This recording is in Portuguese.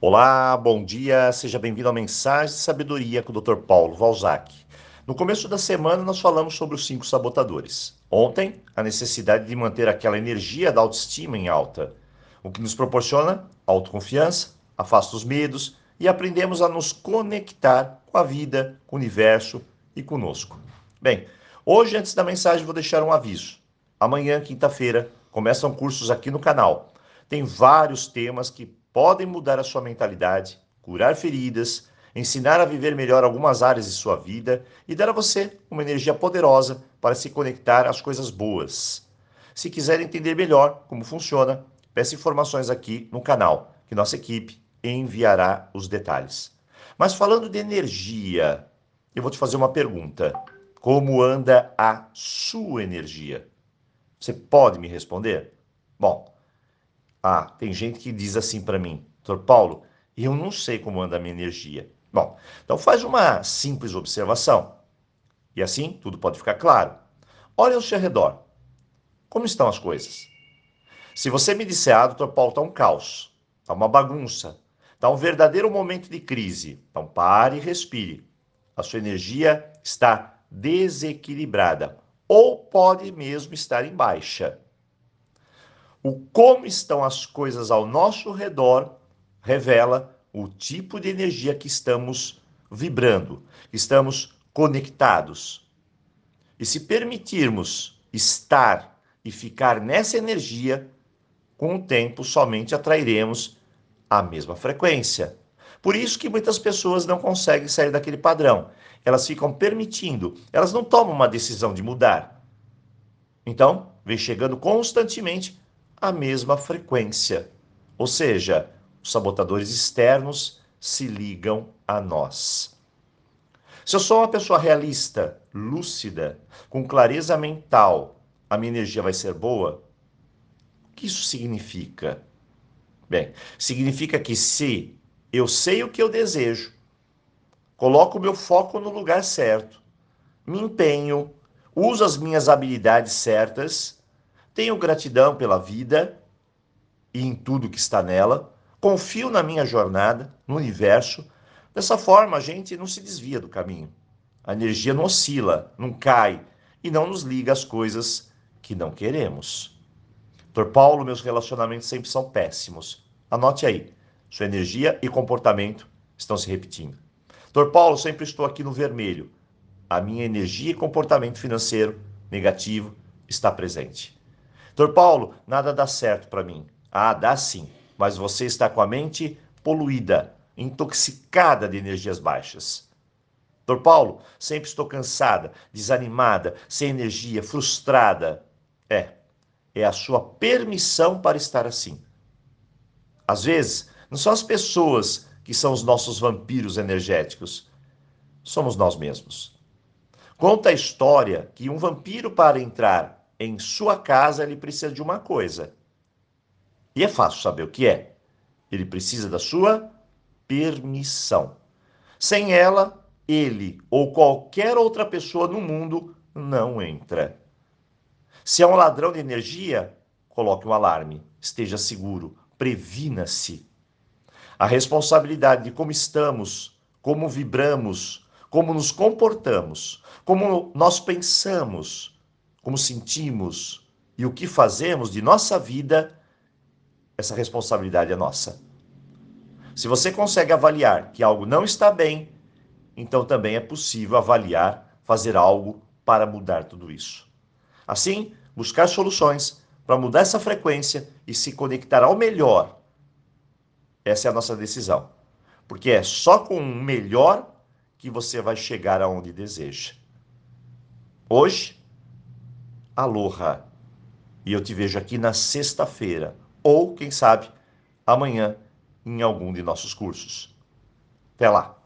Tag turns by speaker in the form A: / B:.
A: Olá, bom dia, seja bem-vindo à Mensagem de Sabedoria com o Dr. Paulo Valzac. No começo da semana, nós falamos sobre os cinco sabotadores. Ontem, a necessidade de manter aquela energia da autoestima em alta, o que nos proporciona autoconfiança, afasta os medos e aprendemos a nos conectar com a vida, com o universo e conosco. Bem, hoje, antes da mensagem, vou deixar um aviso. Amanhã, quinta-feira, começam cursos aqui no canal. Tem vários temas que podem mudar a sua mentalidade, curar feridas, ensinar a viver melhor algumas áreas de sua vida e dar a você uma energia poderosa para se conectar às coisas boas. Se quiser entender melhor como funciona, peça informações aqui no canal, que nossa equipe enviará os detalhes. Mas falando de energia, eu vou te fazer uma pergunta. Como anda a sua energia? Você pode me responder? Bom, ah, tem gente que diz assim para mim, doutor Paulo, eu não sei como anda a minha energia. Bom, então faz uma simples observação. E assim tudo pode ficar claro. Olha ao seu redor. Como estão as coisas? Se você me disser, ah, doutor Paulo, está um caos, está uma bagunça, está um verdadeiro momento de crise, então pare e respire. A sua energia está desequilibrada ou pode mesmo estar em baixa. O como estão as coisas ao nosso redor revela o tipo de energia que estamos vibrando, estamos conectados. E se permitirmos estar e ficar nessa energia, com o tempo somente atrairemos a mesma frequência. Por isso que muitas pessoas não conseguem sair daquele padrão. Elas ficam permitindo, elas não tomam uma decisão de mudar. Então, vem chegando constantemente a mesma frequência. Ou seja, os sabotadores externos se ligam a nós. Se eu sou uma pessoa realista, lúcida, com clareza mental, a minha energia vai ser boa? O que isso significa? Bem, significa que se eu sei o que eu desejo, coloco o meu foco no lugar certo, me empenho, uso as minhas habilidades certas, tenho gratidão pela vida e em tudo que está nela. Confio na minha jornada, no universo. Dessa forma, a gente não se desvia do caminho. A energia não oscila, não cai e não nos liga às coisas que não queremos. Doutor Paulo, meus relacionamentos sempre são péssimos. Anote aí, sua energia e comportamento estão se repetindo. Doutor Paulo, sempre estou aqui no vermelho. A minha energia e comportamento financeiro negativo está presente. Doutor Paulo, nada dá certo para mim. Ah, dá sim, mas você está com a mente poluída, intoxicada de energias baixas. Doutor Paulo, sempre estou cansada, desanimada, sem energia, frustrada. É, é a sua permissão para estar assim. Às vezes, não são as pessoas que são os nossos vampiros energéticos, somos nós mesmos. Conta a história que um vampiro, para entrar em sua casa, ele precisa de uma coisa. E é fácil saber o que é. Ele precisa da sua permissão. Sem ela, ele ou qualquer outra pessoa no mundo não entra. Se é um ladrão de energia, coloque um alarme, esteja seguro, previna-se. A responsabilidade de como estamos, como vibramos, como nos comportamos, como nós pensamos, como sentimos e o que fazemos de nossa vida, essa responsabilidade é nossa. Se você consegue avaliar que algo não está bem, então também é possível avaliar, fazer algo para mudar tudo isso. Assim, buscar soluções para mudar essa frequência e se conectar ao melhor. Essa é a nossa decisão. Porque é só com o melhor que você vai chegar aonde deseja. Hoje, Aloha. E eu te vejo aqui na sexta-feira, ou quem sabe amanhã em algum de nossos cursos. Até lá!